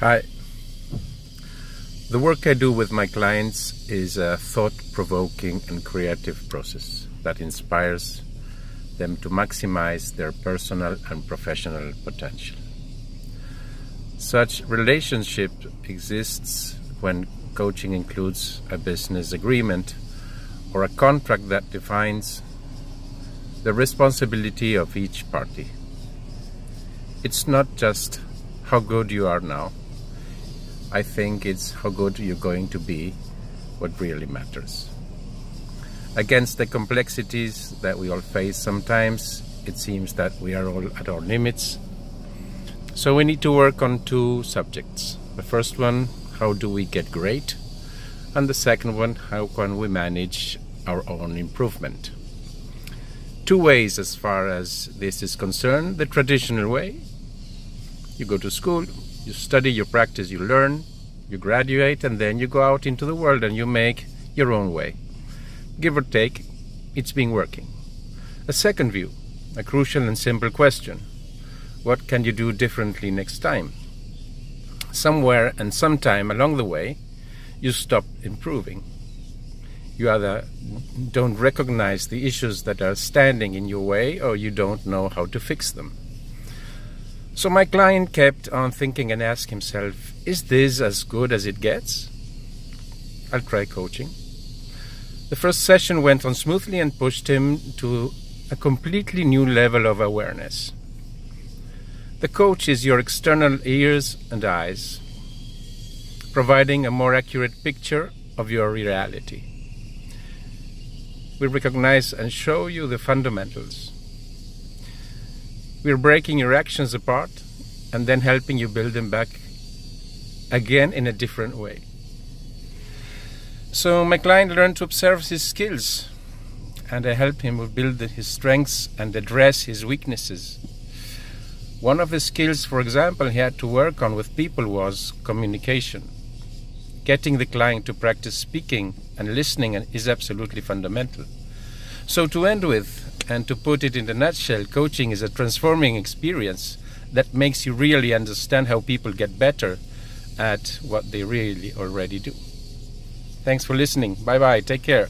Hi. The work I do with my clients is a thought provoking and creative process that inspires them to maximize their personal and professional potential. Such relationship exists when coaching includes a business agreement or a contract that defines the responsibility of each party. It's not just how good you are now. I think it's how good you're going to be what really matters. Against the complexities that we all face sometimes, it seems that we are all at our limits. So we need to work on two subjects. The first one, how do we get great? And the second one, how can we manage our own improvement? Two ways as far as this is concerned. The traditional way, you go to school, you study, you practice, you learn, you graduate, and then you go out into the world and you make your own way. Give or take, it's been working. A second view, a crucial and simple question what can you do differently next time? Somewhere and sometime along the way, you stop improving. You either don't recognize the issues that are standing in your way or you don't know how to fix them. So my client kept on thinking and asked himself, is this as good as it gets? I'll try coaching. The first session went on smoothly and pushed him to a completely new level of awareness. The coach is your external ears and eyes, providing a more accurate picture of your reality. We recognize and show you the fundamentals we're breaking your actions apart and then helping you build them back again in a different way. So my client learned to observe his skills and I help him build his strengths and address his weaknesses. One of the skills, for example, he had to work on with people was communication. Getting the client to practice speaking and listening is absolutely fundamental. So, to end with, and to put it in a nutshell, coaching is a transforming experience that makes you really understand how people get better at what they really already do. Thanks for listening. Bye bye. Take care.